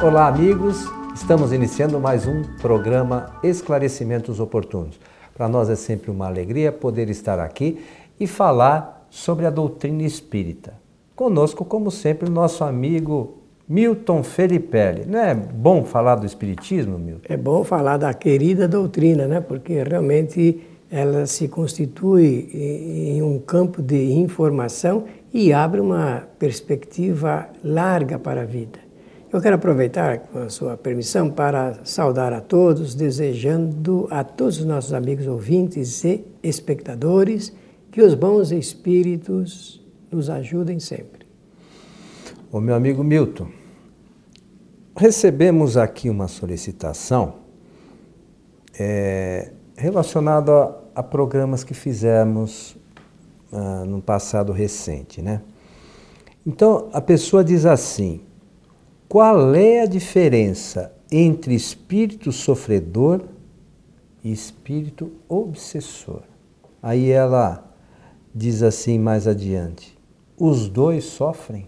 Olá, amigos. Estamos iniciando mais um programa Esclarecimentos Oportunos. Para nós é sempre uma alegria poder estar aqui e falar sobre a doutrina espírita. Conosco, como sempre, o nosso amigo Milton Felipelli. Não é bom falar do Espiritismo, Milton? É bom falar da querida doutrina, né? porque realmente ela se constitui em um campo de informação e abre uma perspectiva larga para a vida. Eu quero aproveitar, com a sua permissão, para saudar a todos, desejando a todos os nossos amigos ouvintes e espectadores que os bons espíritos nos ajudem sempre. O meu amigo Milton, recebemos aqui uma solicitação é, relacionada a, a, programas que fizemos ah, no passado recente, né? Então a pessoa diz assim: qual é a diferença entre espírito sofredor e espírito obsessor? Aí ela diz assim mais adiante: os dois sofrem?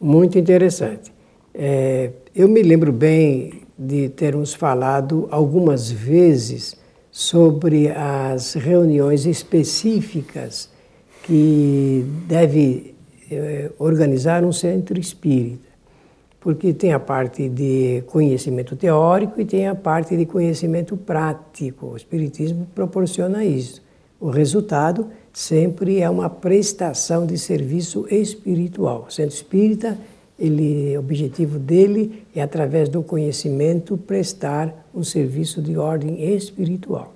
Muito interessante. É, eu me lembro bem de termos falado algumas vezes sobre as reuniões específicas que deve é, organizar um centro espírita. Porque tem a parte de conhecimento teórico e tem a parte de conhecimento prático. O Espiritismo proporciona isso. O resultado sempre é uma prestação de serviço espiritual. O centro espírita, ele, o objetivo dele é, através do conhecimento, prestar um serviço de ordem espiritual.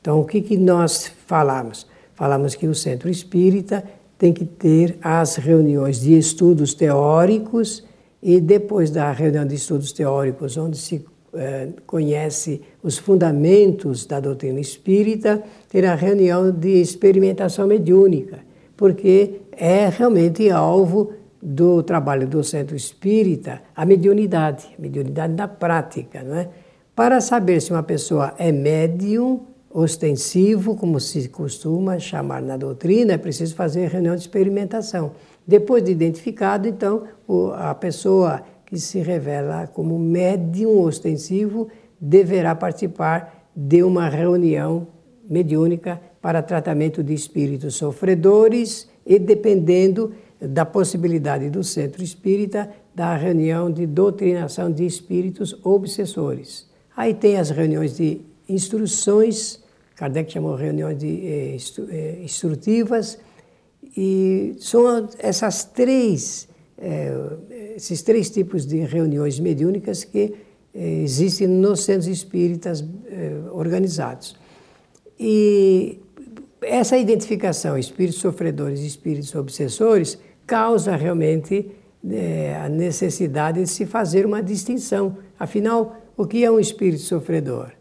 Então, o que, que nós falamos? Falamos que o centro espírita tem que ter as reuniões de estudos teóricos e depois da reunião de estudos teóricos, onde se eh, conhece os fundamentos da doutrina espírita, ter a reunião de experimentação mediúnica, porque é realmente alvo do trabalho do centro espírita a mediunidade, a mediunidade da prática, não é? Para saber se uma pessoa é médium, ostensivo, como se costuma chamar na doutrina, é preciso fazer reunião de experimentação. Depois de identificado, então, a pessoa que se revela como médium ostensivo deverá participar de uma reunião mediúnica para tratamento de espíritos sofredores e, dependendo da possibilidade do centro espírita, da reunião de doutrinação de espíritos obsessores. Aí tem as reuniões de instruções, Kardec chamou reuniões de, eh, eh instrutivas, e são essas três é, esses três tipos de reuniões mediúnicas que é, existem nos centros espíritas é, organizados. E essa identificação, espíritos sofredores e espíritos obsessores, causa realmente é, a necessidade de se fazer uma distinção. Afinal, o que é um espírito sofredor?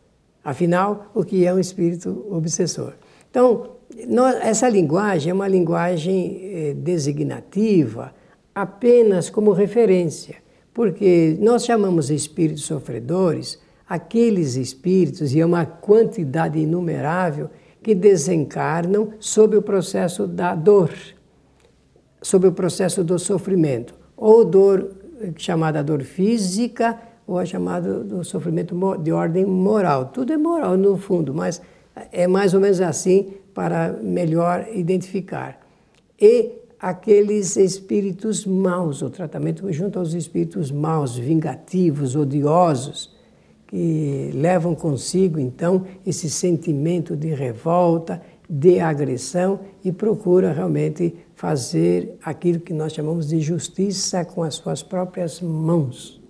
Afinal, o que é um espírito obsessor? Então, nós, essa linguagem é uma linguagem é, designativa, apenas como referência, porque nós chamamos espíritos sofredores aqueles espíritos, e é uma quantidade inumerável, que desencarnam sob o processo da dor, sob o processo do sofrimento, ou dor chamada dor física, ou a chamada do sofrimento de ordem moral. Tudo é moral no fundo, mas é mais ou menos assim para melhor identificar. E aqueles espíritos maus, o tratamento junto aos espíritos maus, vingativos, odiosos, que levam consigo então esse sentimento de revolta, de agressão e procura realmente fazer aquilo que nós chamamos de justiça com as suas próprias mãos.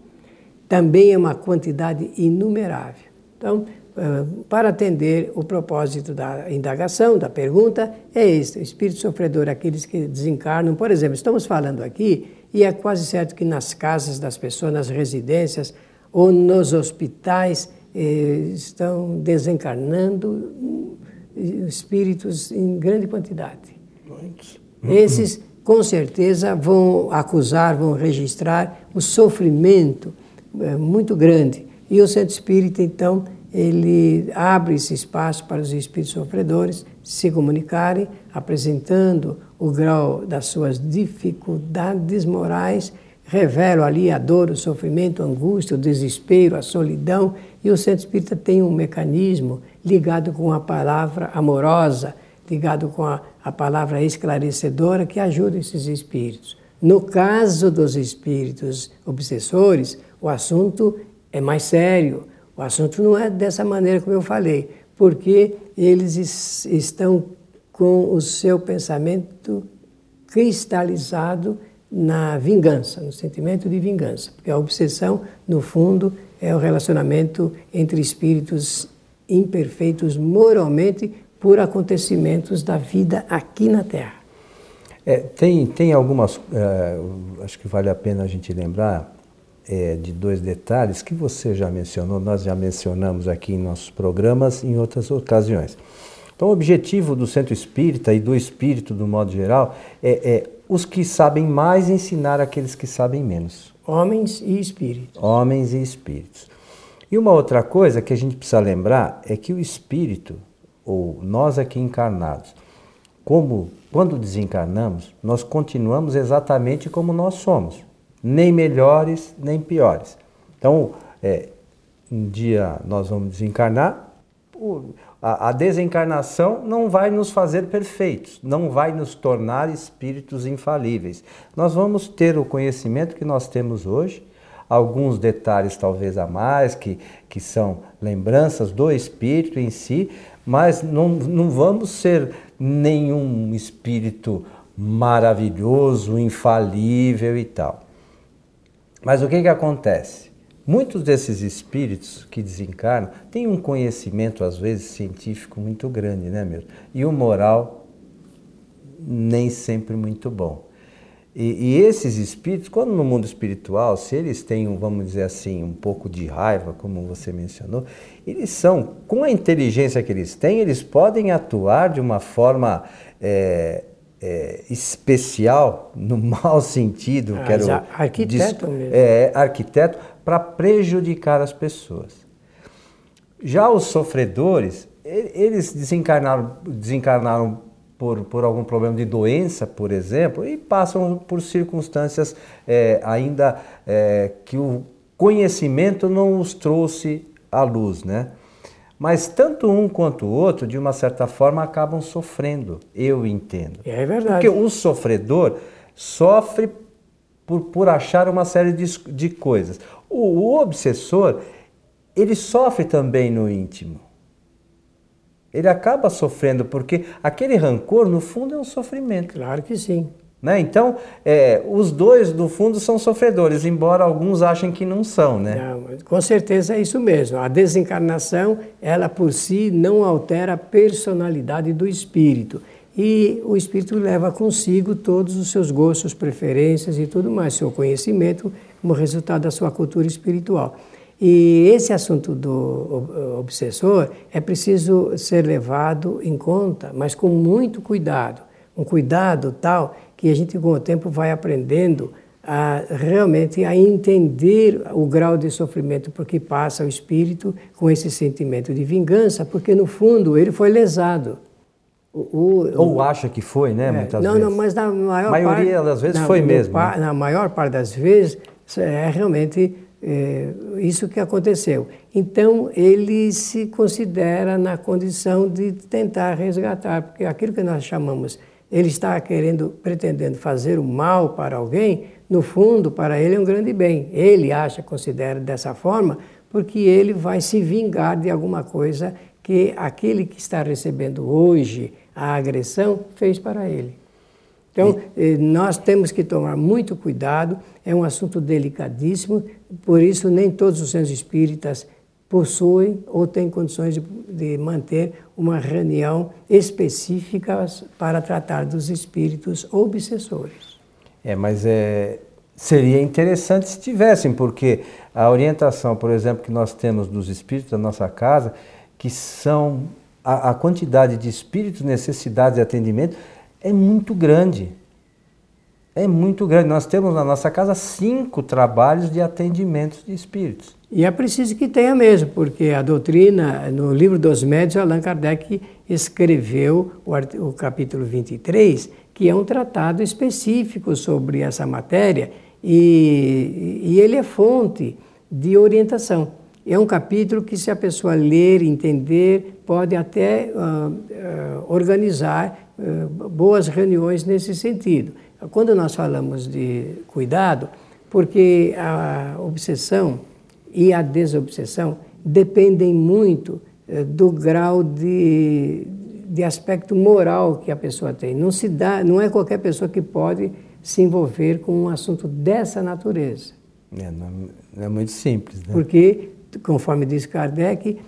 Também é uma quantidade inumerável. Então, ah, para atender o propósito da indagação, da pergunta, é este: o espírito sofredor, aqueles que desencarnam. Por exemplo, estamos falando aqui, e é quase certo que nas casas das pessoas, nas residências ou nos hospitais, eh, estão desencarnando espíritos em grande quantidade. Esses, com certeza, vão acusar, vão registrar o sofrimento eh, muito grande. E o centro espírita, então, ele abre esse espaço para os espíritos sofredores se comunicarem, apresentando o grau das suas dificuldades morais, revelam ali a dor, o sofrimento, a angústia, o desespero, a solidão, e o centro espírita tem um mecanismo ligado com a palavra amorosa, ligado com a, a palavra esclarecedora que ajuda esses espíritos. No caso dos espíritos obsessores, o assunto é mais sério. O assunto não é dessa maneira como eu falei, porque eles estão com o seu pensamento cristalizado na vingança, no sentimento de vingança. Porque a obsessão, no fundo, é o relacionamento entre espíritos imperfeitos moralmente por acontecimentos da vida aqui na Terra. É, tem, tem algumas, é, acho que vale a pena a gente lembrar é, de dois detalhes que você já mencionou, nós já mencionamos aqui em nossos programas em outras ocasiões. Então, o objetivo do centro espírita e do espírito, do modo geral, é, é os que sabem mais ensinar aqueles que sabem menos. Homens e espíritos. Homens e espíritos. E uma outra coisa que a gente precisa lembrar é que o espírito, ou nós aqui encarnados, como quando desencarnamos, nós continuamos exatamente como nós somos, nem melhores nem piores. Então, é, um dia nós vamos desencarnar, a, a desencarnação não vai nos fazer perfeitos, não vai nos tornar espíritos infalíveis. Nós vamos ter o conhecimento que nós temos hoje, alguns detalhes talvez a mais, que, que são lembranças do espírito em si, mas não, não vamos ser nenhum espírito maravilhoso, infalível e tal. Mas o que, que acontece? Muitos desses espíritos que desencarnam têm um conhecimento, às vezes, científico muito grande, né, mesmo? E o moral nem sempre muito bom. E, e, esses espíritos, quando no mundo espiritual, se eles têm, vamos dizer assim, um pouco de raiva, como você mencionou, eles são, com a inteligência que eles têm, eles podem atuar de uma forma é, é, especial, no mau sentido, ah, quero arquiteto mesmo. É, arquiteto, para prejudicar as pessoas. Já os sofredores, eles desencarnaram, desencarnaram por, por algum problema de doença, por exemplo, e passam por circunstâncias é, ainda é, que o conhecimento não os trouxe à luz, né? Mas tanto um quanto o outro, de uma certa forma, acabam sofrendo, eu entendo. É verdade. Porque o sofredor sofre por, por achar uma série de, de coisas. O, o obsessor, ele sofre também no íntimo ele acaba sofrendo, porque aquele rancor, no fundo, é um sofrimento. Claro que sim. Né? Então, é, os dois, no fundo, são sofredores, embora alguns achem que não são. Né? Não, com certeza é isso mesmo. A desencarnação, ela por si não altera a personalidade do espírito. E o espírito leva consigo todos os seus gostos, preferências e tudo mais, seu conhecimento, como resultado da sua cultura espiritual. E esse assunto do obsessor é preciso ser levado em conta, mas com muito cuidado. Um cuidado tal que a gente com o tempo vai aprendendo a realmente a entender o grau de sofrimento por que passa o espírito com esse sentimento de vingança, porque no fundo ele foi lesado. O, o, Ou acha que foi, né? É, muitas não, vezes. Não, mas na maior a maioria parte, das vezes foi mesmo. né? Na maior parte das vezes é realmente é, isso que aconteceu. Então, ele se considera na condição de tentar resgatar, porque aquilo que nós chamamos, ele está querendo, pretendendo fazer o mal para alguém, no fundo, para ele é um grande bem. Ele acha, considera dessa forma, porque ele vai se vingar de alguma coisa que aquele que está recebendo hoje a agressão fez para ele. Então, eh, nós temos que tomar muito cuidado, é um assunto delicadíssimo, por isso nem todos os centros espíritas possuem ou têm condições de, de manter uma reunião específica para tratar dos espíritos obsessores. É, mas é, seria interessante se tivessem, porque a orientação, por exemplo, que nós temos dos espíritos da nossa casa, que são a, a quantidade de espíritos, necessidades de atendimento, é muito grande. É muito grande. Nós temos na nossa casa cinco trabalhos de atendimentos de espíritos. E é preciso que tenha mesmo, porque a doutrina, no livro dos médios, Allan Kardec escreveu o, o capítulo 23, que é um tratado específico sobre essa matéria, E, e ele é fonte de orientação. É um capítulo que, se a pessoa ler, entender, pode até uh, uh, organizar uh, boas reuniões nesse sentido. Quando nós falamos de cuidado, porque a obsessão e a desobsessão dependem muito do grau de, de aspecto moral que a pessoa tem. Não se dá, não é qualquer pessoa que pode se envolver com um assunto dessa natureza. É, não, não é muito simples, né? Porque conforme diz Kardec,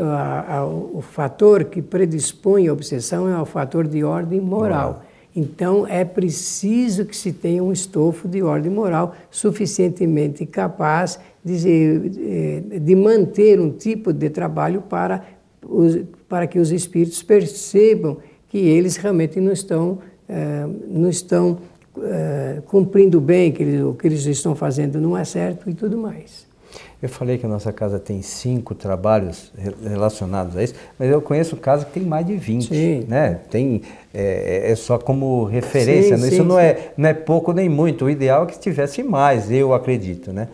a, a, o fator que predispõe a obsessão é o fator de ordem moral. Então, é preciso que se tenha um estofo de ordem moral suficientemente capaz de, de manter um tipo de trabalho para, os, para que os espíritos percebam que eles realmente não estão, eh, não estão eh, cumprindo bem, que eles, o que eles estão fazendo não é certo e tudo mais. Eu falei que a nossa casa tem cinco trabalhos relacionados a isso, mas eu conheço casas que tem mais de 20. Sim. Né? Tem, é, é só como referência. Sim, né? Isso sim, não, É, não é pouco nem muito. O ideal é que tivesse mais, eu acredito. Né?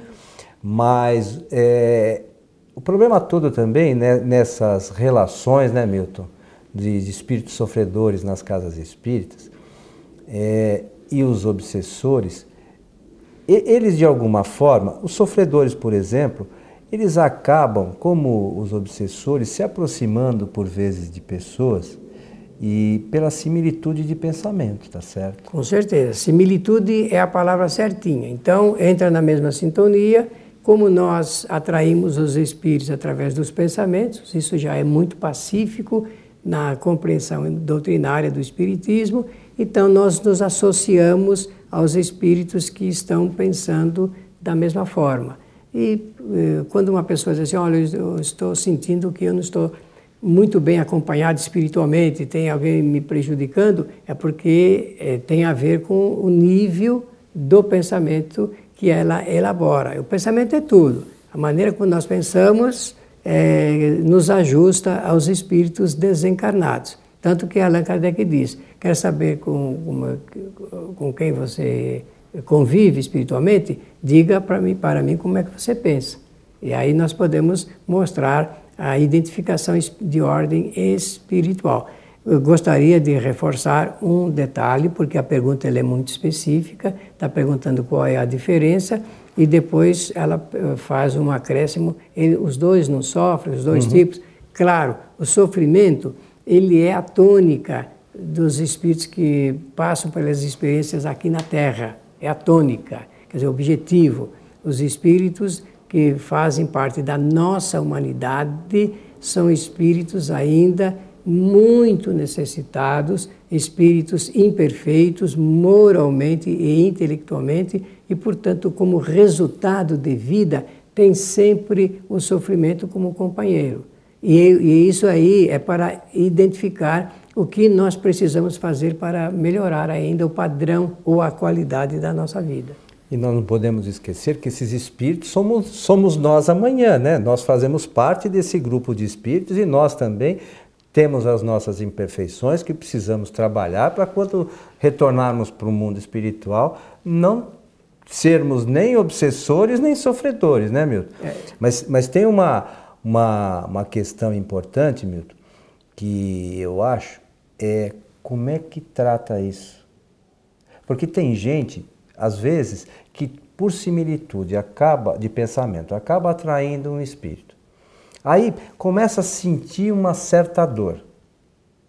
Mas é, o problema todo também né, nessas relações, né, Milton, de, de espíritos sofredores nas casas espíritas é, e os obsessores eles de alguma forma, os sofredores, por exemplo, eles acabam, como os obsessores, se aproximando por vezes de pessoas e pela similitude de pensamento, tá certo? Com certeza. Similitude é a palavra certinha. Então, entra na mesma sintonia, como nós atraímos os espíritos através dos pensamentos, isso já é muito pacífico na compreensão doutrinária do espiritismo, então nós nos associamos aos espíritos que estão pensando da mesma forma. E eh, quando uma pessoa diz assim, olha, eu estou sentindo que eu não estou muito bem acompanhado espiritualmente, tem alguém me prejudicando, é porque eh, tem a ver com o nível do pensamento que ela elabora. O pensamento é tudo. A maneira como nós pensamos eh, nos ajusta aos espíritos desencarnados. Tanto que Allan Kardec diz: quer saber com, com, com quem você convive espiritualmente? Diga para mim, para mim como é que você pensa. E aí nós podemos mostrar a identificação de ordem espiritual. Eu gostaria de reforçar um detalhe, porque a pergunta é muito específica, está perguntando qual é a diferença, e depois ela eh, faz um acréscimo, ele, os dois não sofrem, os dois uhum. tipos. Claro, o sofrimento ele é a tônica dos espíritos que passam pelas experiências aqui na Terra. É a tônica, quer dizer, o objetivo. Os espíritos que fazem parte da nossa humanidade são espíritos ainda muito necessitados, espíritos imperfeitos moralmente e intelectualmente, e, portanto, como resultado de vida, tem sempre o sofrimento como companheiro. E, e isso aí é para identificar o que nós precisamos fazer para melhorar ainda o padrão ou a qualidade da nossa vida. E nós não podemos esquecer que esses espíritos somos, somos nós amanhã, né? Nós fazemos parte desse grupo de espíritos e nós também temos as nossas imperfeições que precisamos trabalhar para quando retornarmos para o mundo espiritual não sermos nem obsessores nem sofredores, né, Milton? É. Mas, mas tem uma, uma, uma questão importante, Milton, que eu acho é como é que trata isso. Porque tem gente, às vezes, que por similitude acaba de pensamento, acaba atraindo um espírito. Aí começa a sentir uma certa dor.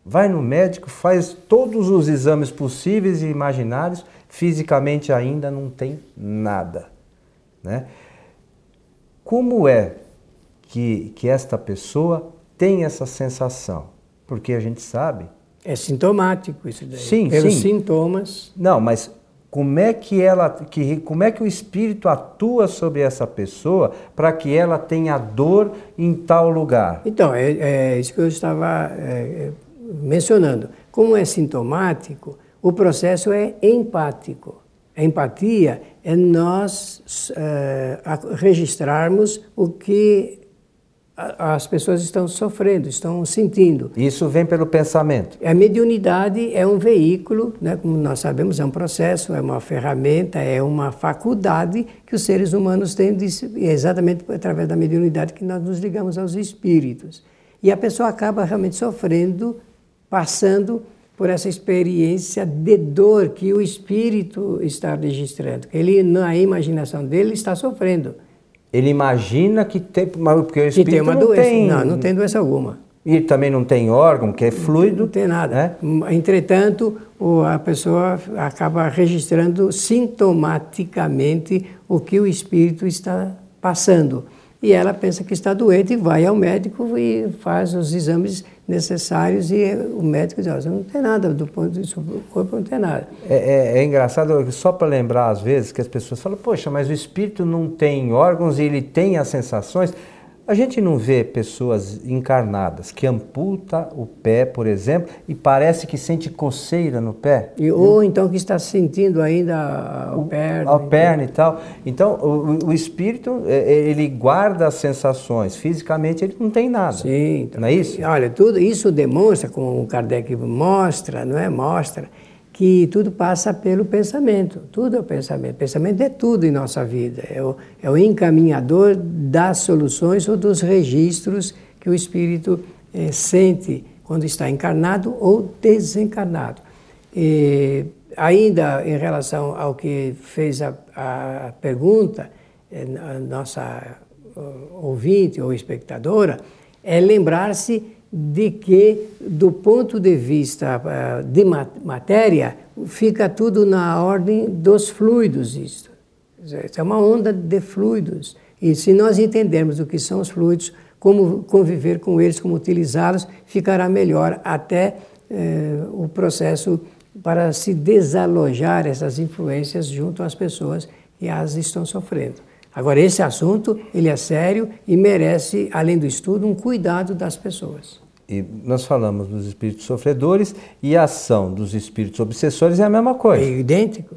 Vai no médico, faz todos os exames possíveis e imaginários, fisicamente ainda não tem nada. Né? Como é que, que esta pessoa tem essa sensação, porque a gente sabe. É sintomático isso daí. Sim, Pelos sim. sintomas. Não, mas como é que ela, que, como é que o espírito atua sobre essa pessoa para que ela tenha dor em tal lugar? Então, é, é isso que eu estava é, mencionando. Como é sintomático, o processo é empático. A empatia é nós é, registrarmos o que as pessoas estão sofrendo, estão sentindo. Isso vem pelo pensamento. A mediunidade é um veículo, né, como nós sabemos, é um processo, é uma ferramenta, é uma faculdade que os seres humanos têm, de, é exatamente através da mediunidade que nós nos ligamos aos espíritos. E a pessoa acaba realmente sofrendo, passando por essa experiência de dor que o espírito está registrando. Ele, na imaginação dele, está sofrendo. Ele imagina que tem, porque o espírito tem uma não doença. tem, não, não tem doença alguma. E também não tem órgão, que é fluido. Não tem nada. Né? Entretanto, a pessoa acaba registrando sintomaticamente o que o espírito está passando e ela pensa que está doente e vai ao médico e faz os exames necessários e o médico diz, não tem nada, do ponto de vista do corpo não tem nada. É, é, é engraçado, só para lembrar às vezes que as pessoas falam, poxa, mas o espírito não tem órgãos e ele tem as sensações. A gente não vê pessoas encarnadas que amputa o pé, por exemplo, e parece que sente coceira no pé. E, ou então que está sentindo ainda a, perna. A perna e tal. Então, o, o, espírito, é, é, ele guarda as sensações. Fisicamente, ele não tem nada. Sim. Então, não é isso? Olha, tudo isso demonstra, como o Kardec mostra, não é? Mostra que tudo passa pelo pensamento. Tudo é o pensamento. O pensamento é tudo em nossa vida. É o, é o encaminhador das soluções ou dos registros que o espírito é, sente quando está encarnado ou desencarnado. E, ainda em relação ao que fez a, a pergunta, é, a nossa ouvinte ou espectadora, é lembrar-se de que, do ponto de vista uh, de matéria, fica tudo na ordem dos fluidos. Isso. é uma onda de fluidos. E se nós entendermos o que são os fluidos, como conviver com eles, como utilizá-los, ficará melhor até uh, o processo para se desalojar essas influências junto às pessoas que as estão sofrendo. Agora, esse assunto, ele é sério e merece, além do estudo, um cuidado das pessoas. E nós falamos dos espíritos sofredores e a ação dos espíritos obsessores é a mesma coisa. É idêntico.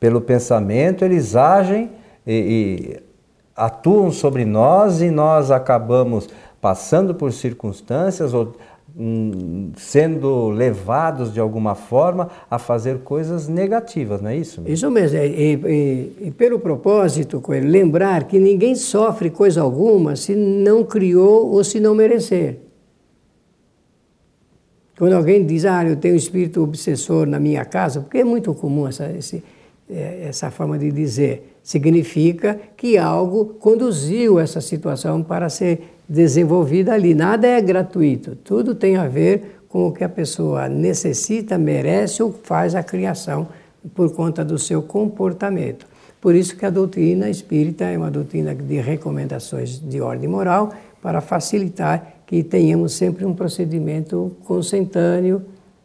Pelo pensamento, eles agem e, e atuam sobre nós e nós acabamos passando por circunstâncias ou hum, sendo levados de alguma forma a fazer coisas negativas, não é isso? Mesmo? Isso mesmo. E, e, e pelo propósito, lembrar que ninguém sofre coisa alguma se não criou ou se não merecer. Quando alguém diz, ah, eu tenho um espírito obsessor na minha casa, porque é muito comum essa, esse, é, essa forma de dizer, significa que algo conduziu essa situação para ser desenvolvida ali. Nada é gratuito, tudo tem a ver com o que a pessoa necessita, merece ou faz a criação por conta do seu comportamento. Por isso que a doutrina espírita é uma doutrina de recomendações de ordem moral para facilitar que tenhamos sempre um procedimento consentâneo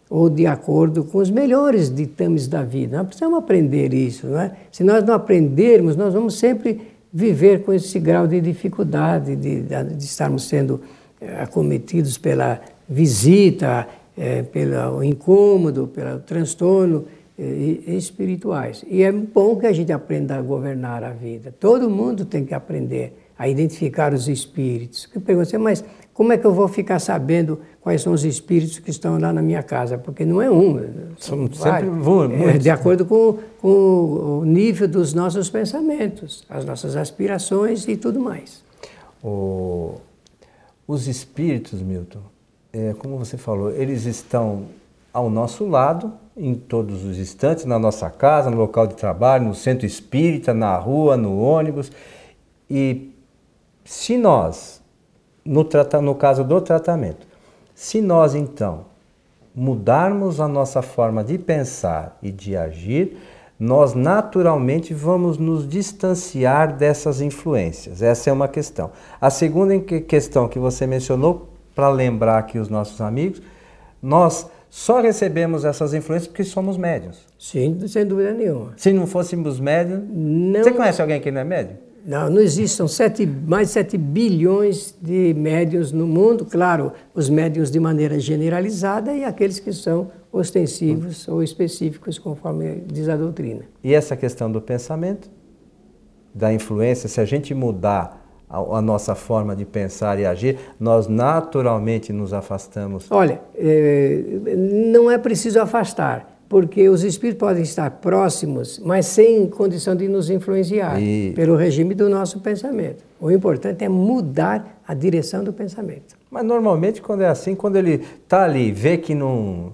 ou de acordo com os melhores ditames da vida. Nós precisamos aprender isso, não é? Se nós não aprendermos, nós vamos sempre viver com esse grau de dificuldade de, de estarmos sendo eh, acometidos pela visita, é, pelo incômodo, pelo transtorno espirituais. E é bom que a gente aprenda a governar a vida. Todo mundo tem que aprender a identificar os espíritos. Eu pergunto, mas como é que eu vou ficar sabendo quais são os espíritos que estão lá na minha casa? Porque não é um, são sempre vários. É, de acordo com, com, o nível dos nossos pensamentos, as nossas aspirações e tudo mais. O, os espíritos, Milton, é, como você falou, eles estão ao nosso lado em todos os instantes, na nossa casa, no local de trabalho, no centro espírita, na rua, no ônibus. E se nós no, no caso do tratamento. Se nós então mudarmos a nossa forma de pensar e de agir, nós naturalmente vamos nos distanciar dessas influências. Essa é uma questão. A segunda questão que você mencionou, para lembrar aqui os nossos amigos, nós só recebemos essas influências porque somos médios. Sim, sem dúvida nenhuma. Se não fôssemos médios. Não... Você conhece alguém que não é médio? Não, não existem sete, mais de 7 bilhões de médiums no mundo, claro, os médiums de maneira generalizada e aqueles que são ostensivos ou específicos, conforme diz a doutrina. E essa questão do pensamento, da influência, se a gente mudar a, nossa forma de pensar e agir, nós naturalmente nos afastamos? Olha, é, não é preciso afastar, porque os espíritos podem estar próximos, mas sem condição de nos influenciar e... pelo regime do nosso pensamento. O importante é mudar a direção do pensamento. Mas normalmente quando é assim, quando ele está ali, vê que não,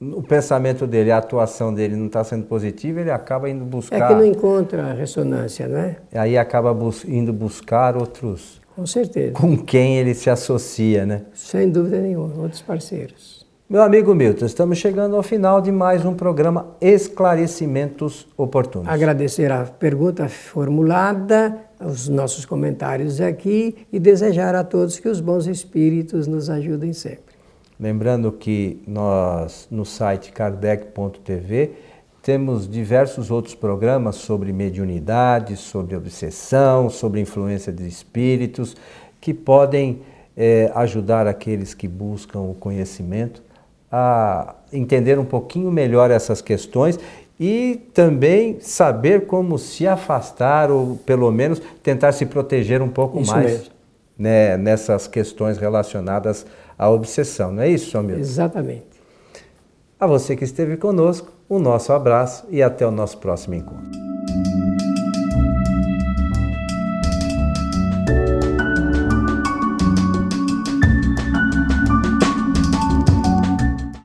o pensamento dele, a atuação dele não está sendo positiva, ele acaba indo buscar. É que não encontra ressonância, não é? Aí acaba bus indo buscar outros. Com certeza. Com quem ele se associa, né? Sem dúvida nenhuma, outros parceiros. Meu amigo Milton, estamos chegando ao final de mais um programa Esclarecimentos Oportunos. Agradecer a pergunta formulada, os nossos comentários aqui e desejar a todos que os bons espíritos nos ajudem sempre. Lembrando que nós, no site kardec.tv, temos diversos outros programas sobre mediunidade, sobre obsessão, sobre influência de espíritos, que podem é, ajudar aqueles que buscam o conhecimento a entender um pouquinho melhor essas questões e também saber como se afastar ou pelo menos tentar se proteger um pouco Isso mais né, nessas questões relacionadas à obsessão. Não é isso, Samir? Exatamente. A você que esteve conosco, o nosso abraço e até o nosso próximo encontro.